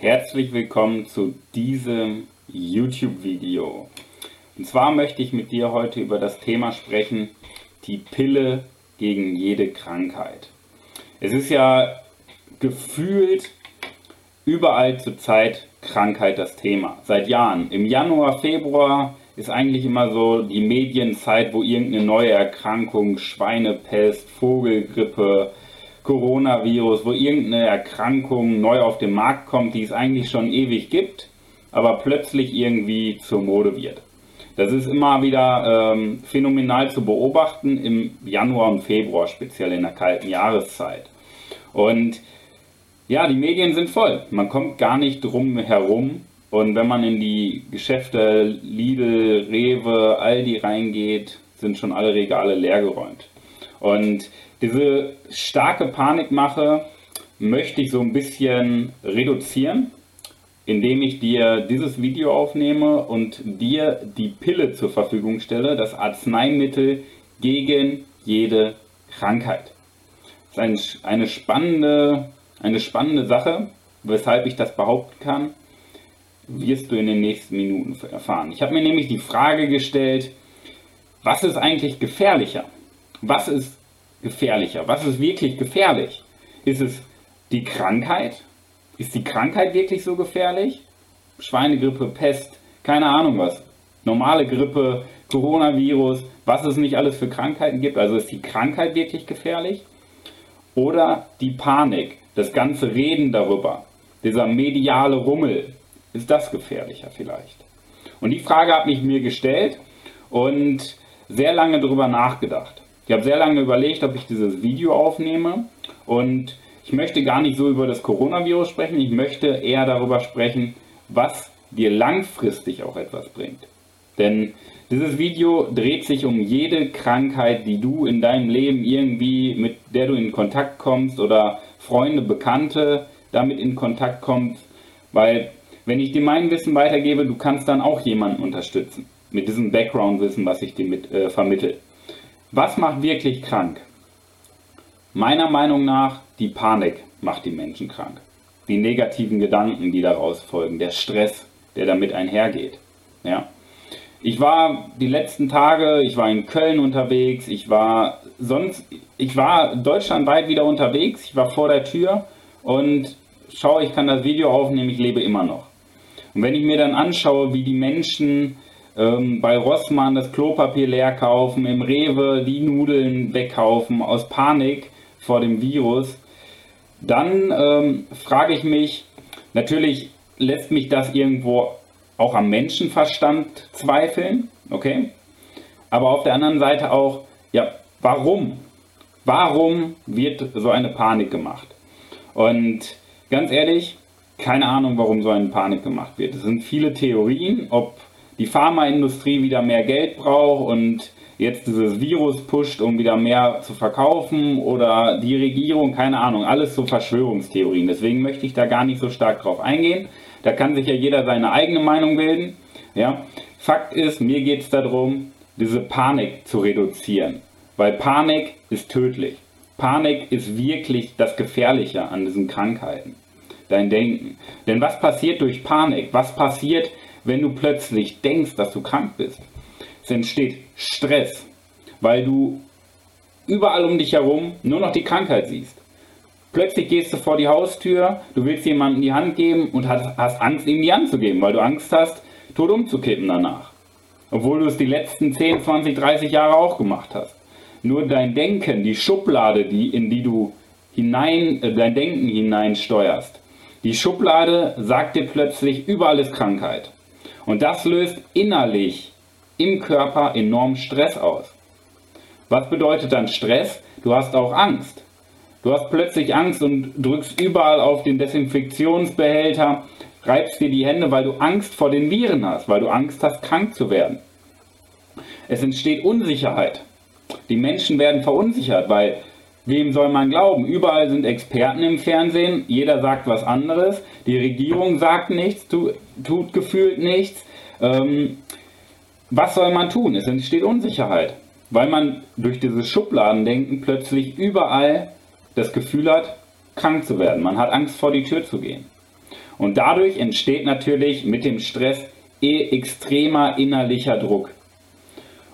Herzlich willkommen zu diesem YouTube-Video. Und zwar möchte ich mit dir heute über das Thema sprechen, die Pille gegen jede Krankheit. Es ist ja gefühlt überall zur Zeit Krankheit das Thema. Seit Jahren. Im Januar, Februar ist eigentlich immer so die Medienzeit, wo irgendeine neue Erkrankung, Schweinepest, Vogelgrippe, Coronavirus, wo irgendeine Erkrankung neu auf den Markt kommt, die es eigentlich schon ewig gibt, aber plötzlich irgendwie zur Mode wird. Das ist immer wieder ähm, phänomenal zu beobachten im Januar und Februar, speziell in der kalten Jahreszeit. Und ja, die Medien sind voll. Man kommt gar nicht drum herum. Und wenn man in die Geschäfte Lidl, Rewe, Aldi reingeht, sind schon alle Regale leergeräumt. Und diese starke Panikmache möchte ich so ein bisschen reduzieren, indem ich dir dieses Video aufnehme und dir die Pille zur Verfügung stelle, das Arzneimittel gegen jede Krankheit. Das ist eine spannende, eine spannende Sache, weshalb ich das behaupten kann, wirst du in den nächsten Minuten erfahren. Ich habe mir nämlich die Frage gestellt, was ist eigentlich gefährlicher? Was ist gefährlicher? Was ist wirklich gefährlich? Ist es die Krankheit? Ist die Krankheit wirklich so gefährlich? Schweinegrippe, Pest, keine Ahnung was. Normale Grippe, Coronavirus, was es nicht alles für Krankheiten gibt. Also ist die Krankheit wirklich gefährlich? Oder die Panik, das ganze Reden darüber, dieser mediale Rummel, ist das gefährlicher vielleicht? Und die Frage habe ich mir gestellt und sehr lange darüber nachgedacht. Ich habe sehr lange überlegt, ob ich dieses Video aufnehme und ich möchte gar nicht so über das Coronavirus sprechen, ich möchte eher darüber sprechen, was dir langfristig auch etwas bringt. Denn dieses Video dreht sich um jede Krankheit, die du in deinem Leben irgendwie, mit der du in Kontakt kommst oder Freunde, Bekannte damit in Kontakt kommst, weil wenn ich dir mein Wissen weitergebe, du kannst dann auch jemanden unterstützen mit diesem Background-Wissen, was ich dir mit, äh, vermittel. Was macht wirklich krank? Meiner Meinung nach, die Panik macht die Menschen krank. Die negativen Gedanken, die daraus folgen, der Stress, der damit einhergeht. Ja? Ich war die letzten Tage, ich war in Köln unterwegs, ich war sonst, ich war deutschlandweit wieder unterwegs, ich war vor der Tür und schau, ich kann das Video aufnehmen, ich lebe immer noch. Und wenn ich mir dann anschaue, wie die Menschen ähm, bei Rossmann das Klopapier leer kaufen, im Rewe die Nudeln wegkaufen aus Panik vor dem Virus, dann ähm, frage ich mich, natürlich lässt mich das irgendwo auch am Menschenverstand zweifeln, okay? Aber auf der anderen Seite auch, ja, warum? Warum wird so eine Panik gemacht? Und ganz ehrlich, keine Ahnung, warum so eine Panik gemacht wird. Es sind viele Theorien, ob die Pharmaindustrie wieder mehr Geld braucht und jetzt dieses Virus pusht, um wieder mehr zu verkaufen oder die Regierung, keine Ahnung, alles so Verschwörungstheorien. Deswegen möchte ich da gar nicht so stark drauf eingehen. Da kann sich ja jeder seine eigene Meinung bilden. Ja. Fakt ist, mir geht es darum, diese Panik zu reduzieren, weil Panik ist tödlich. Panik ist wirklich das Gefährliche an diesen Krankheiten. Dein Denken. Denn was passiert durch Panik? Was passiert, wenn du plötzlich denkst, dass du krank bist. Es entsteht Stress, weil du überall um dich herum nur noch die Krankheit siehst. Plötzlich gehst du vor die Haustür, du willst jemandem die Hand geben und hast, Angst, ihm die Hand zu geben, weil du Angst hast, tot umzukippen danach. Obwohl du es die letzten 10, 20, 30 Jahre auch gemacht hast. Nur dein Denken, die Schublade, die, in die du hinein, äh, dein Denken hineinsteuerst, die Schublade sagt dir plötzlich, überall ist Krankheit. Und das löst innerlich im Körper enorm Stress aus. Was bedeutet dann Stress? Du hast auch Angst. Du hast plötzlich Angst und drückst überall auf den Desinfektionsbehälter, reibst dir die Hände, weil du Angst vor den Viren hast, weil du Angst hast, krank zu werden. Es entsteht Unsicherheit. Die Menschen werden verunsichert, weil wem soll man glauben? Überall sind Experten im Fernsehen, jeder sagt was anderes, die Regierung sagt nichts, tu, tut gefühlt nichts. Ähm, was soll man tun? Es entsteht Unsicherheit, weil man durch dieses Schubladendenken plötzlich überall das Gefühl hat, krank zu werden. Man hat Angst vor die Tür zu gehen. Und dadurch entsteht natürlich mit dem Stress eh extremer innerlicher Druck.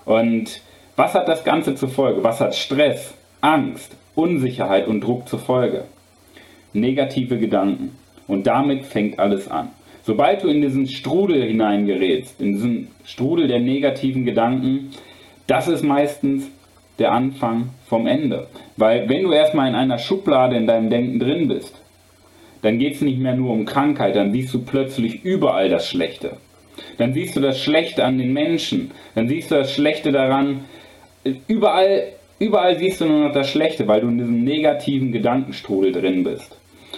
Und was hat das Ganze zur Folge? Was hat Stress, Angst, Unsicherheit und Druck zur Folge? Negative Gedanken. Und damit fängt alles an. Sobald du in diesen Strudel hineingerätst, in diesen Strudel der negativen Gedanken, das ist meistens der Anfang vom Ende. Weil wenn du erstmal in einer Schublade in deinem Denken drin bist, dann geht es nicht mehr nur um Krankheit, dann siehst du plötzlich überall das Schlechte. Dann siehst du das Schlechte an den Menschen, dann siehst du das Schlechte daran, überall, überall siehst du nur noch das Schlechte, weil du in diesem negativen Gedankenstrudel drin bist.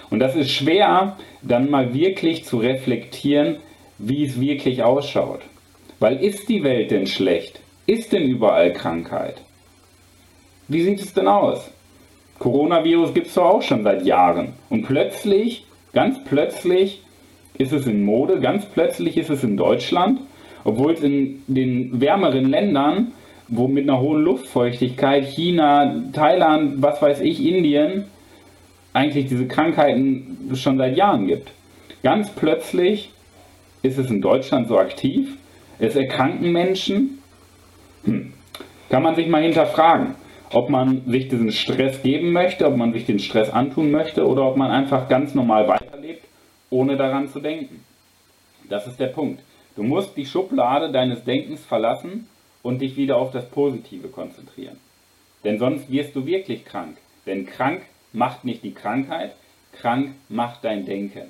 Und das ist schwer, dann mal wirklich zu reflektieren, wie es wirklich ausschaut. Weil ist die Welt denn schlecht? Ist denn überall Krankheit? Wie sieht es denn aus? Coronavirus gibt es doch auch schon seit Jahren. Und plötzlich, ganz plötzlich, ist es in Mode, ganz plötzlich ist es in Deutschland, obwohl es in den wärmeren Ländern, wo mit einer hohen Luftfeuchtigkeit, China, Thailand, was weiß ich, Indien, eigentlich diese Krankheiten schon seit Jahren gibt. Ganz plötzlich ist es in Deutschland so aktiv, es erkranken Menschen. Hm. Kann man sich mal hinterfragen, ob man sich diesen Stress geben möchte, ob man sich den Stress antun möchte oder ob man einfach ganz normal weiterlebt, ohne daran zu denken. Das ist der Punkt. Du musst die Schublade deines Denkens verlassen und dich wieder auf das Positive konzentrieren. Denn sonst wirst du wirklich krank. Denn krank macht nicht die Krankheit, krank macht dein Denken.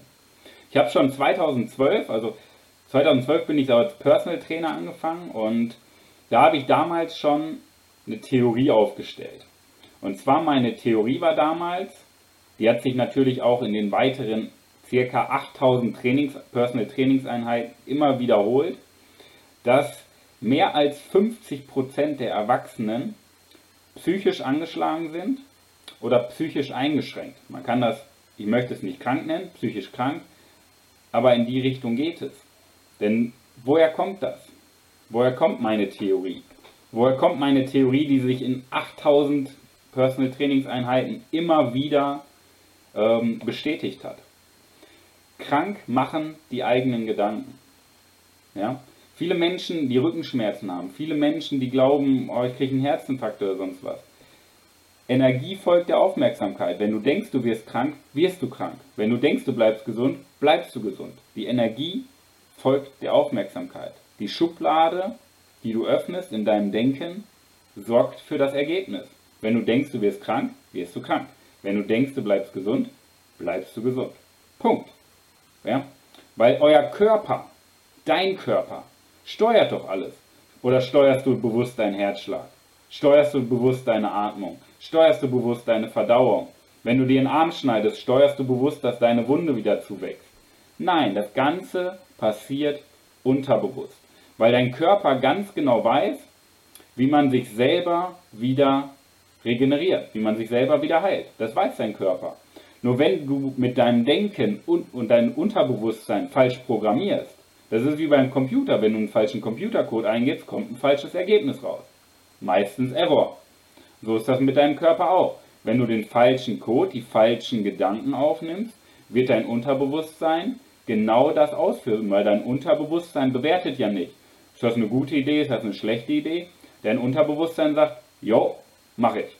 Ich habe schon 2012, also 2012 bin ich als Personal Trainer angefangen und da habe ich damals schon eine Theorie aufgestellt. Und zwar meine Theorie war damals, die hat sich natürlich auch in den weiteren ca. 8000 Trainings, Personal Trainingseinheiten immer wiederholt, dass mehr als 50% der Erwachsenen psychisch angeschlagen sind oder psychisch eingeschränkt. Man kann das, ich möchte es nicht krank nennen, psychisch krank, aber in die Richtung geht es. Denn woher kommt das? Woher kommt meine Theorie? Woher kommt meine Theorie, die sich in 8000 Personal Trainingseinheiten immer wieder ähm, bestätigt hat? Krank machen die eigenen Gedanken. Ja? Viele Menschen, die Rückenschmerzen haben, viele Menschen, die glauben, oh, ich kriege einen Herzinfarkt oder sonst was. Energie folgt der Aufmerksamkeit. Wenn du denkst, du wirst krank, wirst du krank. Wenn du denkst, du bleibst gesund, bleibst du gesund. Die Energie folgt der Aufmerksamkeit. Die Schublade, die du öffnest in deinem Denken, sorgt für das Ergebnis. Wenn du denkst, du wirst krank, wirst du krank. Wenn du denkst, du bleibst gesund, bleibst du gesund. Punkt. Ja? Weil euer Körper, dein Körper, steuert doch alles. Oder steuerst du bewusst deinen Herzschlag? Steuerst du bewusst deine Atmung? steuerst du bewusst deine Verdauung. Wenn du dir den Arm schneidest, steuerst du bewusst, dass deine Wunde wieder zuwächst. Nein, das Ganze passiert unterbewusst, weil dein Körper ganz genau weiß, wie man sich selber wieder regeneriert, wie man sich selber wieder heilt. Das weiß dein Körper. Nur wenn du mit deinem Denken und, und deinem Unterbewusstsein falsch programmierst, das ist wie beim Computer, wenn du einen falschen Computercode eingibst, kommt ein falsches Ergebnis raus. Meistens Error. So ist das mit deinem Körper auch. Wenn du den falschen Code, die falschen Gedanken aufnimmst, wird dein Unterbewusstsein genau das ausführen, weil dein Unterbewusstsein bewertet ja nicht. Ist das eine gute Idee, ist das eine schlechte Idee? Dein Unterbewusstsein sagt, jo, mach ich.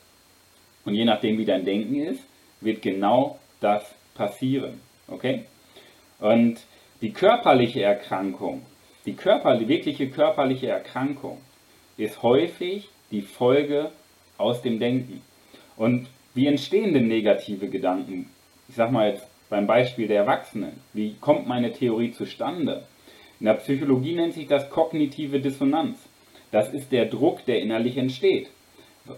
Und je nachdem, wie dein Denken ist, wird genau das passieren. Okay? Und die körperliche Erkrankung, die, Körper, die wirkliche körperliche Erkrankung ist häufig die Folge aus dem Denken. Und wie entstehen denn negative Gedanken? Ich sage mal jetzt beim Beispiel der Erwachsenen. Wie kommt meine Theorie zustande? In der Psychologie nennt sich das kognitive Dissonanz. Das ist der Druck, der innerlich entsteht.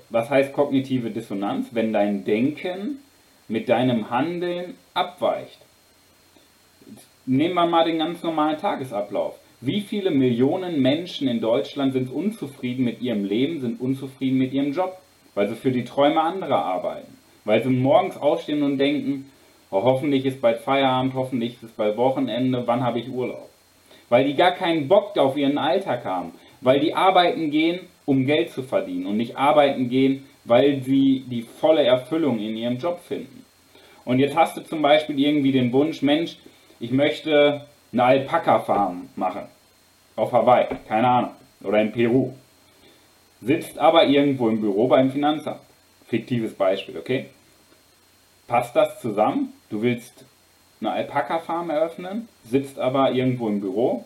Was heißt kognitive Dissonanz? Wenn dein Denken mit deinem Handeln abweicht. Nehmen wir mal den ganz normalen Tagesablauf. Wie viele Millionen Menschen in Deutschland sind unzufrieden mit ihrem Leben, sind unzufrieden mit ihrem Job? weil sie für die Träume anderer arbeiten, weil sie morgens aufstehen und denken, oh, hoffentlich ist bald Feierabend, hoffentlich ist es bald Wochenende, wann habe ich Urlaub? Weil die gar keinen Bock auf ihren Alltag haben, weil die arbeiten gehen, um Geld zu verdienen und nicht arbeiten gehen, weil sie die volle Erfüllung in ihrem Job finden. Und jetzt hast du zum Beispiel irgendwie den Wunsch, Mensch, ich möchte eine Alpaka-Farm machen. Auf Hawaii, keine Ahnung. Oder in Peru. Sitzt aber irgendwo im Büro beim Finanzamt. Fiktives Beispiel, okay? Passt das zusammen? Du willst eine Alpaka-Farm eröffnen, sitzt aber irgendwo im Büro.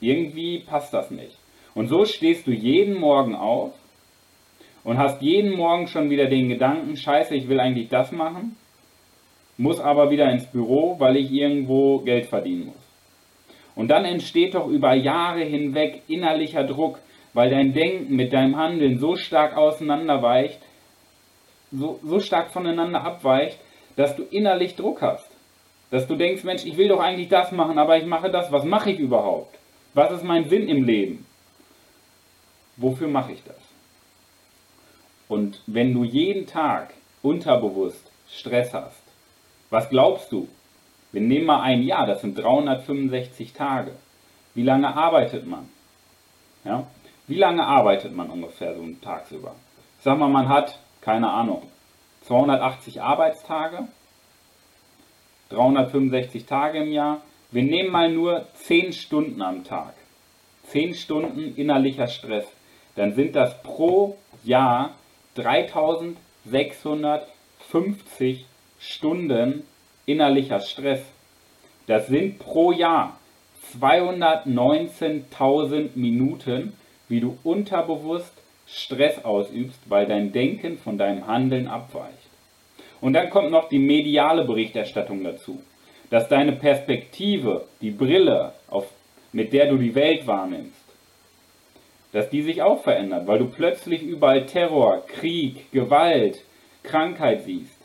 Irgendwie passt das nicht. Und so stehst du jeden Morgen auf und hast jeden Morgen schon wieder den Gedanken, scheiße, ich will eigentlich das machen, muss aber wieder ins Büro, weil ich irgendwo Geld verdienen muss. Und dann entsteht doch über Jahre hinweg innerlicher Druck, weil dein Denken mit deinem Handeln so stark auseinanderweicht, so, so stark voneinander abweicht, dass du innerlich Druck hast. Dass du denkst, Mensch, ich will doch eigentlich das machen, aber ich mache das. Was mache ich überhaupt? Was ist mein Sinn im Leben? Wofür mache ich das? Und wenn du jeden Tag unterbewusst Stress hast, was glaubst du? Wir nehmen mal ein Jahr, das sind 365 Tage. Wie lange arbeitet man? Ja? Wie lange arbeitet man ungefähr so tagsüber? Sag mal, man hat, keine Ahnung, 280 Arbeitstage, 365 Tage im Jahr. Wir nehmen mal nur 10 Stunden am Tag. 10 Stunden innerlicher Stress. Dann sind das pro Jahr 3650 Stunden innerlicher Stress. Das sind pro Jahr 219.000 Minuten, wie du unterbewusst Stress ausübst, weil dein Denken von deinem Handeln abweicht. Und dann kommt noch die mediale Berichterstattung dazu, dass deine Perspektive, die Brille, auf, mit der du die Welt wahrnimmst, dass die sich auch verändert, weil du plötzlich überall Terror, Krieg, Gewalt, Krankheit siehst.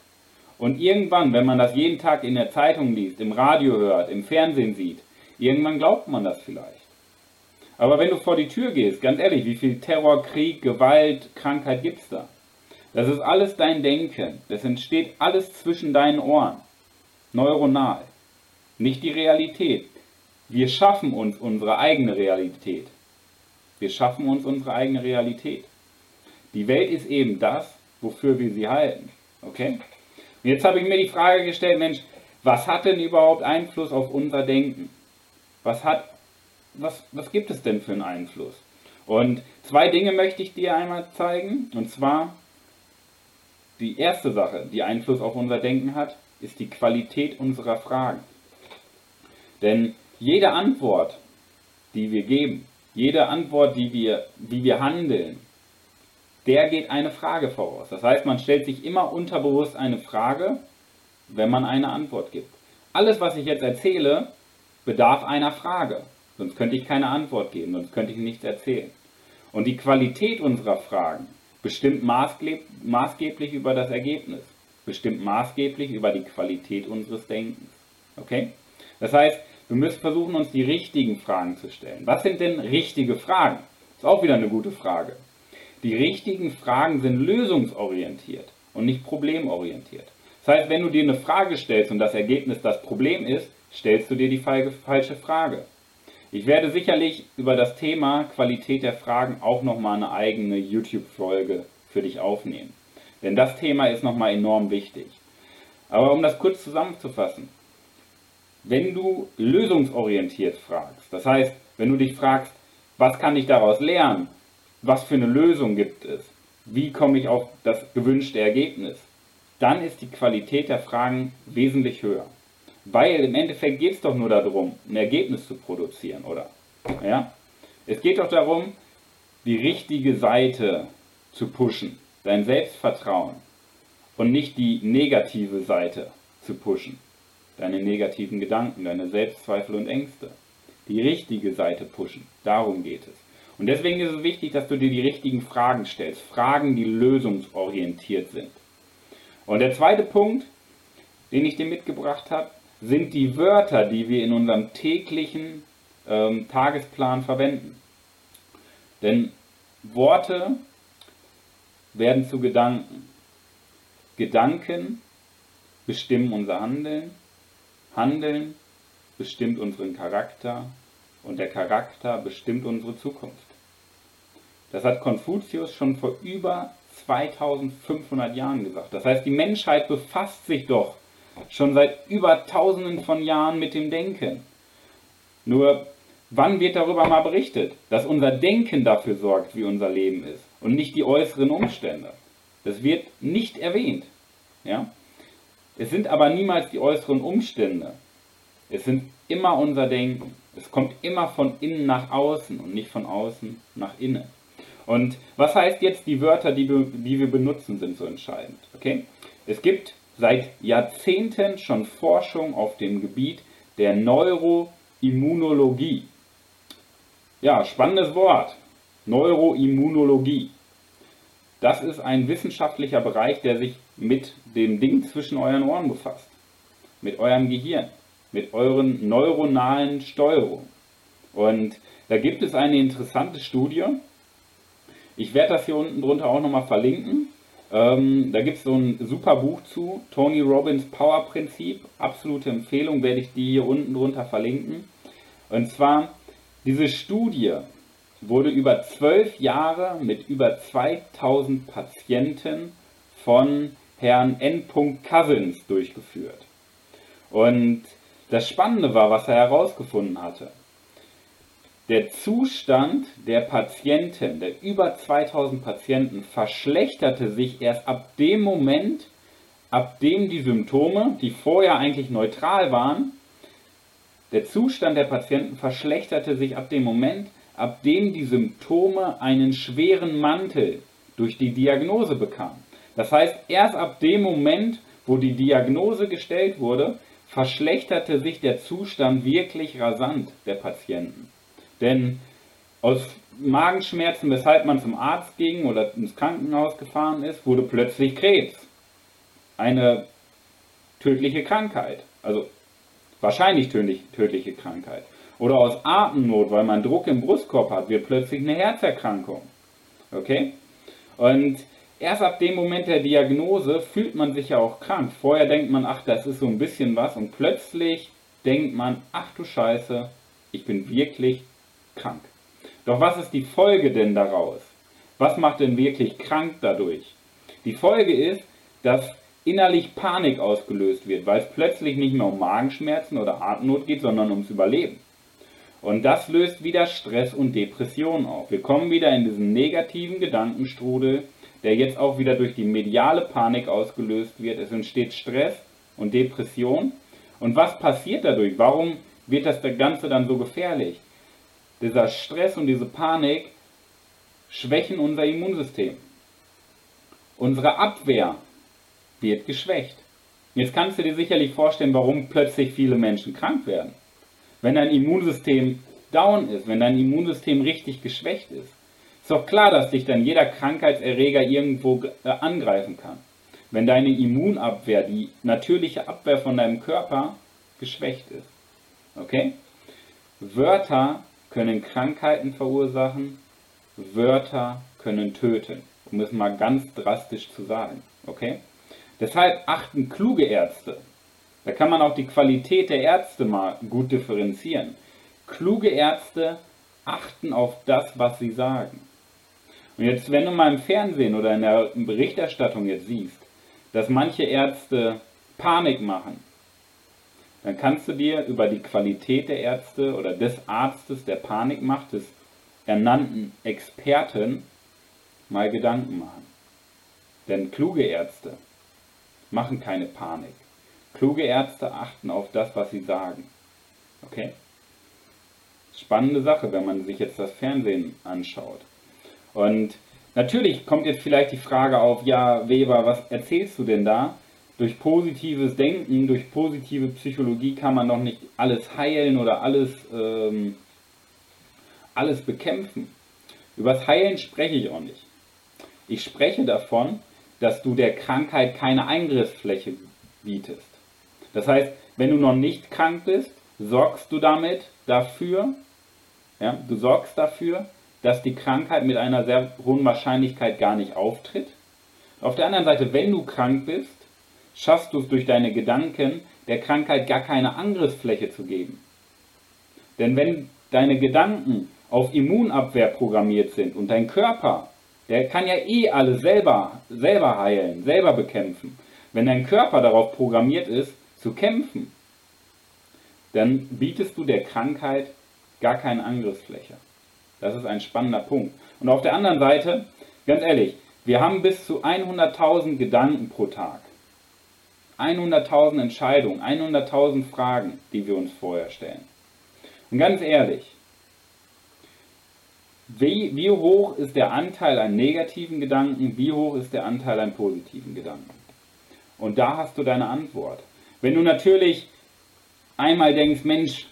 Und irgendwann, wenn man das jeden Tag in der Zeitung liest, im Radio hört, im Fernsehen sieht, irgendwann glaubt man das vielleicht. Aber wenn du vor die Tür gehst, ganz ehrlich, wie viel Terror, Krieg, Gewalt, Krankheit gibt es da? Das ist alles dein Denken. Das entsteht alles zwischen deinen Ohren. Neuronal. Nicht die Realität. Wir schaffen uns unsere eigene Realität. Wir schaffen uns unsere eigene Realität. Die Welt ist eben das, wofür wir sie halten. Okay? Jetzt habe ich mir die Frage gestellt, Mensch, was hat denn überhaupt Einfluss auf unser Denken? Was hat, was, was gibt es denn für einen Einfluss? Und zwei Dinge möchte ich dir einmal zeigen. Und zwar die erste Sache, die Einfluss auf unser Denken hat, ist die Qualität unserer Fragen. Denn jede Antwort, die wir geben, jede Antwort, die wir, wie wir handeln, der geht eine Frage voraus. Das heißt, man stellt sich immer unterbewusst eine Frage, wenn man eine Antwort gibt. Alles, was ich jetzt erzähle, bedarf einer Frage. Sonst könnte ich keine Antwort geben, sonst könnte ich nichts erzählen. Und die Qualität unserer Fragen bestimmt maßgeblich über das Ergebnis, bestimmt maßgeblich über die Qualität unseres Denkens. Okay? Das heißt, wir müssen versuchen, uns die richtigen Fragen zu stellen. Was sind denn richtige Fragen? Ist auch wieder eine gute Frage. Die richtigen Fragen sind lösungsorientiert und nicht problemorientiert. Das heißt, wenn du dir eine Frage stellst und das Ergebnis das Problem ist, stellst du dir die falsche Frage. Ich werde sicherlich über das Thema Qualität der Fragen auch nochmal eine eigene YouTube-Folge für dich aufnehmen. Denn das Thema ist nochmal enorm wichtig. Aber um das kurz zusammenzufassen, wenn du lösungsorientiert fragst, das heißt, wenn du dich fragst, was kann ich daraus lernen, was für eine Lösung gibt es, wie komme ich auf das gewünschte Ergebnis, dann ist die Qualität der Fragen wesentlich höher. Weil im Endeffekt geht es doch nur darum, ein Ergebnis zu produzieren, oder? Ja? Es geht doch darum, die richtige Seite zu pushen, dein Selbstvertrauen und nicht die negative Seite zu pushen, deine negativen Gedanken, deine Selbstzweifel und Ängste. Die richtige Seite pushen, darum geht es. Und deswegen ist es wichtig, dass du dir die richtigen Fragen stellst, Fragen, die lösungsorientiert sind. Und der zweite Punkt, den ich dir mitgebracht habe, sind die Wörter, die wir in unserem täglichen ähm, Tagesplan verwenden. Denn Worte werden zu Gedanken. Gedanken bestimmen unser Handeln. Handeln bestimmt unseren Charakter und der Charakter bestimmt unsere Zukunft. Das hat Konfuzius schon vor über 2500 Jahren gesagt. Das heißt, die Menschheit befasst sich doch schon seit über tausenden von Jahren mit dem Denken. Nur, wann wird darüber mal berichtet, dass unser Denken dafür sorgt, wie unser Leben ist und nicht die äußeren Umstände? Das wird nicht erwähnt. Ja? Es sind aber niemals die äußeren Umstände. Es sind immer unser Denken. Es kommt immer von innen nach außen und nicht von außen nach innen. Und was heißt jetzt, die Wörter, die wir, die wir benutzen, sind so entscheidend? Okay? Es gibt seit Jahrzehnten schon Forschung auf dem Gebiet der Neuroimmunologie. Ja, spannendes Wort. Neuroimmunologie. Das ist ein wissenschaftlicher Bereich, der sich mit dem Ding zwischen euren Ohren befasst. Mit eurem Gehirn. Mit euren neuronalen Steuerungen. Und da gibt es eine interessante Studie. Ich werde das hier unten drunter auch nochmal verlinken. Ähm, da gibt es so ein super Buch zu, Tony Robbins Power Prinzip. Absolute Empfehlung, werde ich die hier unten drunter verlinken. Und zwar, diese Studie wurde über zwölf Jahre mit über 2000 Patienten von Herrn N. Cousins durchgeführt. Und das Spannende war, was er herausgefunden hatte. Der Zustand der Patienten, der über 2000 Patienten, verschlechterte sich erst ab dem Moment, ab dem die Symptome, die vorher eigentlich neutral waren, der Zustand der Patienten verschlechterte sich ab dem Moment, ab dem die Symptome einen schweren Mantel durch die Diagnose bekamen. Das heißt, erst ab dem Moment, wo die Diagnose gestellt wurde, verschlechterte sich der Zustand wirklich rasant der Patienten. Denn aus Magenschmerzen, weshalb man zum Arzt ging oder ins Krankenhaus gefahren ist, wurde plötzlich Krebs. Eine tödliche Krankheit. Also wahrscheinlich tödliche Krankheit. Oder aus Atemnot, weil man Druck im Brustkorb hat, wird plötzlich eine Herzerkrankung. Okay? Und erst ab dem Moment der Diagnose fühlt man sich ja auch krank. Vorher denkt man, ach, das ist so ein bisschen was. Und plötzlich denkt man, ach du Scheiße, ich bin wirklich krank. Doch was ist die Folge denn daraus? Was macht denn wirklich krank dadurch? Die Folge ist, dass innerlich Panik ausgelöst wird, weil es plötzlich nicht mehr um Magenschmerzen oder Atemnot geht, sondern ums Überleben. Und das löst wieder Stress und Depression auf. Wir kommen wieder in diesen negativen Gedankenstrudel, der jetzt auch wieder durch die mediale Panik ausgelöst wird. Es entsteht Stress und Depression. Und was passiert dadurch? Warum wird das Ganze dann so gefährlich? Dieser Stress und diese Panik schwächen unser Immunsystem. Unsere Abwehr wird geschwächt. Jetzt kannst du dir sicherlich vorstellen, warum plötzlich viele Menschen krank werden. Wenn dein Immunsystem down ist, wenn dein Immunsystem richtig geschwächt ist, ist doch klar, dass dich dann jeder Krankheitserreger irgendwo äh, angreifen kann. Wenn deine Immunabwehr, die natürliche Abwehr von deinem Körper, geschwächt ist. Okay? Wörter können Krankheiten verursachen, Wörter können töten, um es mal ganz drastisch zu sagen. Okay? Deshalb achten kluge Ärzte. Da kann man auch die Qualität der Ärzte mal gut differenzieren. Kluge Ärzte achten auf das, was sie sagen. Und jetzt, wenn du mal im Fernsehen oder in der Berichterstattung jetzt siehst, dass manche Ärzte Panik machen, dann kannst du dir über die Qualität der Ärzte oder des Arztes, der Panik macht, des ernannten Experten, mal Gedanken machen. Denn kluge Ärzte machen keine Panik. Kluge Ärzte achten auf das, was sie sagen. Okay? Spannende Sache, wenn man sich jetzt das Fernsehen anschaut. Und natürlich kommt jetzt vielleicht die Frage auf, ja, Weber, was erzählst du denn da? Durch positives Denken, durch positive Psychologie kann man doch nicht alles heilen oder alles, ähm, alles bekämpfen. Übers Heilen spreche ich auch nicht. Ich spreche davon, dass du der Krankheit keine Eingriffsfläche bietest. Das heißt, wenn du noch nicht krank bist, sorgst du damit dafür, ja, du sorgst dafür, dass die Krankheit mit einer sehr hohen Wahrscheinlichkeit gar nicht auftritt. Auf der anderen Seite, wenn du krank bist, schaffst du es durch deine Gedanken, der Krankheit gar keine Angriffsfläche zu geben. Denn wenn deine Gedanken auf Immunabwehr programmiert sind und dein Körper, der kann ja eh alles selber, selber heilen, selber bekämpfen. Wenn dein Körper darauf programmiert ist, zu kämpfen, dann bietest du der Krankheit gar keine Angriffsfläche. Das ist ein spannender Punkt. Und auf der anderen Seite, ganz ehrlich, wir haben bis zu 100.000 Gedanken pro Tag. 100.000 Entscheidungen, 100.000 Fragen, die wir uns vorher stellen. Und ganz ehrlich, wie, wie hoch ist der Anteil an negativen Gedanken, wie hoch ist der Anteil an positiven Gedanken? Und da hast du deine Antwort. Wenn du natürlich einmal denkst, Mensch,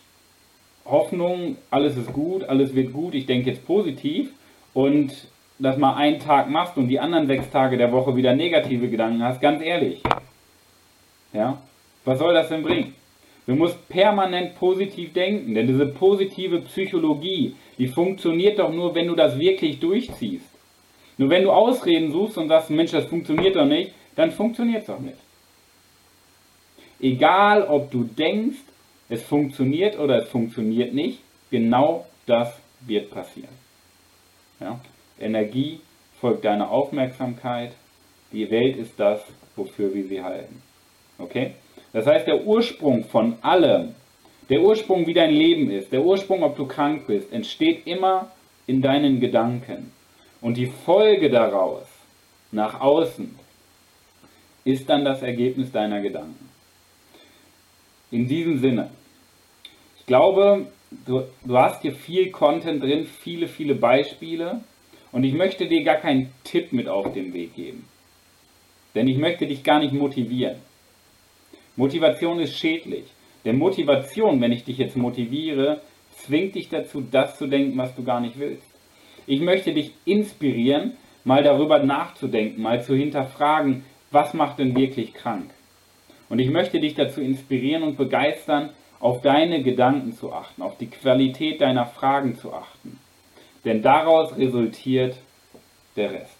Hoffnung, alles ist gut, alles wird gut, ich denke jetzt positiv und das mal einen Tag machst und die anderen sechs Tage der Woche wieder negative Gedanken hast, ganz ehrlich, ja, was soll das denn bringen? Du musst permanent positiv denken, denn diese positive Psychologie, die funktioniert doch nur, wenn du das wirklich durchziehst. Nur wenn du Ausreden suchst und sagst, Mensch, das funktioniert doch nicht, dann funktioniert es doch nicht. Egal, ob du denkst, es funktioniert oder es funktioniert nicht, genau das wird passieren. Ja? Energie folgt deiner Aufmerksamkeit, die Welt ist das, wofür wir sie halten. Okay? Das heißt, der Ursprung von allem, der Ursprung, wie dein Leben ist, der Ursprung, ob du krank bist, entsteht immer in deinen Gedanken. Und die Folge daraus nach außen ist dann das Ergebnis deiner Gedanken. In diesem Sinne, ich glaube, du, du hast hier viel Content drin, viele, viele Beispiele und ich möchte dir gar keinen Tipp mit auf den Weg geben. Denn ich möchte dich gar nicht motivieren. Motivation ist schädlich. Denn Motivation, wenn ich dich jetzt motiviere, zwingt dich dazu, das zu denken, was du gar nicht willst. Ich möchte dich inspirieren, mal darüber nachzudenken, mal zu hinterfragen, was macht denn wirklich krank. Und ich möchte dich dazu inspirieren und begeistern, auf deine Gedanken zu achten, auf die Qualität deiner Fragen zu achten. Denn daraus resultiert der Rest.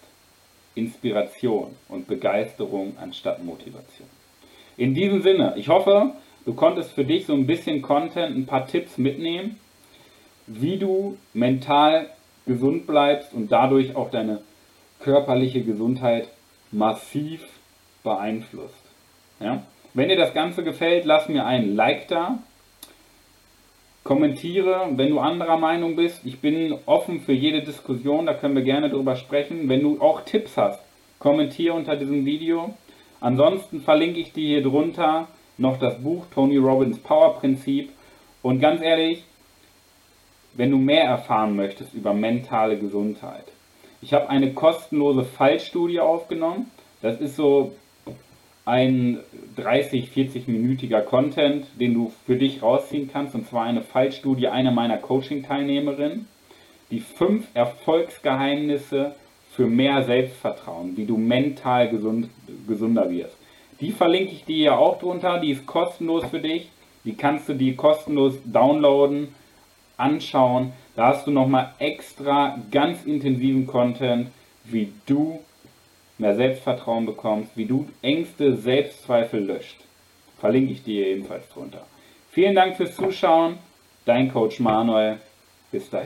Inspiration und Begeisterung anstatt Motivation. In diesem Sinne, ich hoffe, du konntest für dich so ein bisschen Content, ein paar Tipps mitnehmen, wie du mental gesund bleibst und dadurch auch deine körperliche Gesundheit massiv beeinflusst. Ja? Wenn dir das Ganze gefällt, lass mir einen Like da. Kommentiere, wenn du anderer Meinung bist. Ich bin offen für jede Diskussion, da können wir gerne drüber sprechen. Wenn du auch Tipps hast, kommentiere unter diesem Video. Ansonsten verlinke ich dir hier drunter noch das Buch Tony Robbins Power Prinzip. Und ganz ehrlich, wenn du mehr erfahren möchtest über mentale Gesundheit, ich habe eine kostenlose Fallstudie aufgenommen. Das ist so ein 30, 40-minütiger Content, den du für dich rausziehen kannst. Und zwar eine Fallstudie einer meiner Coaching-Teilnehmerinnen. Die fünf Erfolgsgeheimnisse für mehr Selbstvertrauen, wie du mental gesund, gesunder wirst. Die verlinke ich dir ja auch drunter, die ist kostenlos für dich. Die kannst du dir kostenlos downloaden, anschauen. Da hast du nochmal extra ganz intensiven Content, wie du mehr Selbstvertrauen bekommst, wie du Ängste, Selbstzweifel löscht. Verlinke ich dir ebenfalls drunter. Vielen Dank fürs Zuschauen. Dein Coach Manuel. Bis dahin.